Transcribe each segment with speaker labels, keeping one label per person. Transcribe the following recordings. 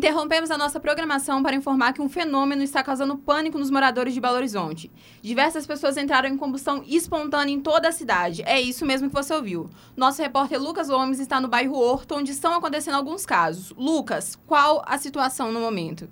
Speaker 1: Interrompemos a nossa programação para informar que um fenômeno está causando pânico nos moradores de Belo Horizonte. Diversas pessoas entraram em combustão espontânea em toda a cidade. É isso mesmo que você ouviu. Nosso repórter Lucas Gomes está no bairro Horto, onde estão acontecendo alguns casos. Lucas, qual a situação no momento?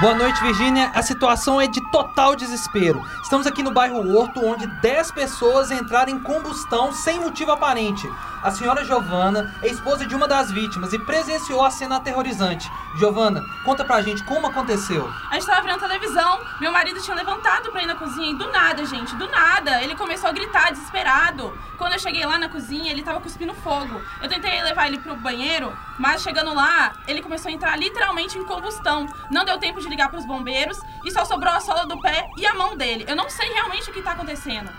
Speaker 2: Boa noite, Virgínia. A situação é de total desespero. Estamos aqui no bairro Horto, onde 10 pessoas entraram em combustão sem motivo aparente. A senhora Giovana é esposa de uma das vítimas e presenciou a cena aterrorizante. Giovana, conta pra gente como aconteceu.
Speaker 3: A gente tava vendo televisão, meu marido tinha levantado pra ir na cozinha e do nada, gente, do nada, ele começou a gritar desesperado. Quando eu cheguei lá na cozinha, ele tava cuspindo fogo. Eu tentei levar ele pro banheiro, mas chegando lá, ele começou a entrar literalmente em combustão. Não deu tempo de ligar pros bombeiros e só sobrou a sola do pé e a mão dele. Eu não sei realmente o que tá acontecendo.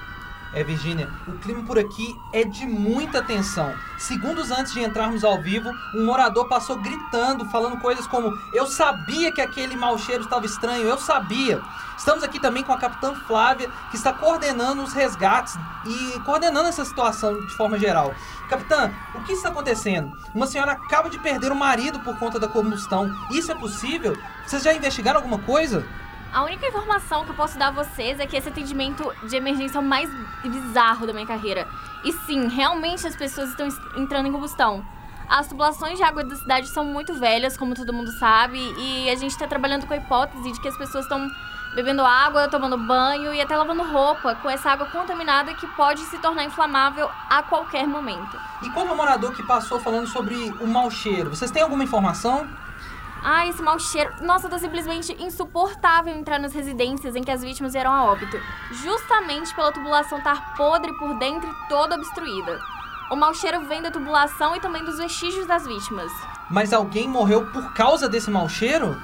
Speaker 2: É, Virgínia, o clima por aqui é de muita tensão. Segundos antes de entrarmos ao vivo, um morador passou gritando, falando coisas como: Eu sabia que aquele mau cheiro estava estranho, eu sabia. Estamos aqui também com a capitã Flávia, que está coordenando os resgates e coordenando essa situação de forma geral. Capitã, o que está acontecendo? Uma senhora acaba de perder o marido por conta da combustão. Isso é possível? Vocês já investigaram alguma coisa?
Speaker 4: A única informação que eu posso dar a vocês é que esse atendimento de emergência é o mais bizarro da minha carreira. E sim, realmente as pessoas estão entrando em combustão. As tubulações de água da cidade são muito velhas, como todo mundo sabe, e a gente está trabalhando com a hipótese de que as pessoas estão bebendo água, tomando banho e até lavando roupa com essa água contaminada que pode se tornar inflamável a qualquer momento.
Speaker 2: E qual é o morador que passou falando sobre o mau cheiro? Vocês têm alguma informação?
Speaker 4: Ah, esse mau cheiro. Nossa, tá simplesmente insuportável entrar nas residências em que as vítimas vieram a óbito. Justamente pela tubulação estar podre por dentro e toda obstruída. O mau cheiro vem da tubulação e também dos vestígios das vítimas.
Speaker 2: Mas alguém morreu por causa desse mau cheiro?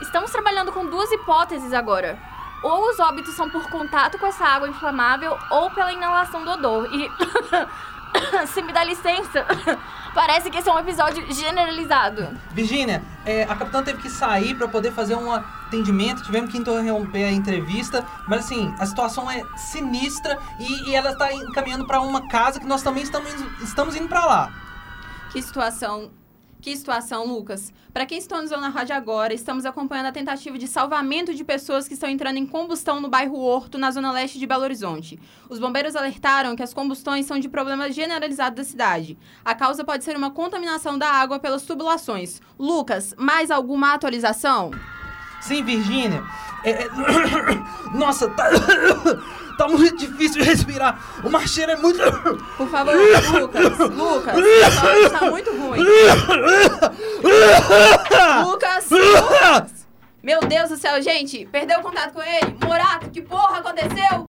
Speaker 4: Estamos trabalhando com duas hipóteses agora. Ou os óbitos são por contato com essa água inflamável ou pela inalação do odor. E. Se me dá licença. Parece que esse é um episódio generalizado.
Speaker 2: Virgínia, é, a capitã teve que sair para poder fazer um atendimento, tivemos que interromper a entrevista, mas assim, a situação é sinistra e, e ela está encaminhando para uma casa que nós também estamos, estamos indo para lá.
Speaker 1: Que situação que situação, Lucas. Para quem está nos na rádio agora, estamos acompanhando a tentativa de salvamento de pessoas que estão entrando em combustão no bairro Horto, na zona leste de Belo Horizonte. Os bombeiros alertaram que as combustões são de problema generalizado da cidade. A causa pode ser uma contaminação da água pelas tubulações. Lucas, mais alguma atualização?
Speaker 2: Sim, Virgínia. É, é... Nossa, tá... tá muito difícil respirar. O marcheiro é muito.
Speaker 1: Por favor, Lucas, Lucas, está muito ruim. Lucas, Lucas! Meu Deus do céu, gente, perdeu o contato com ele? Morato, que porra aconteceu?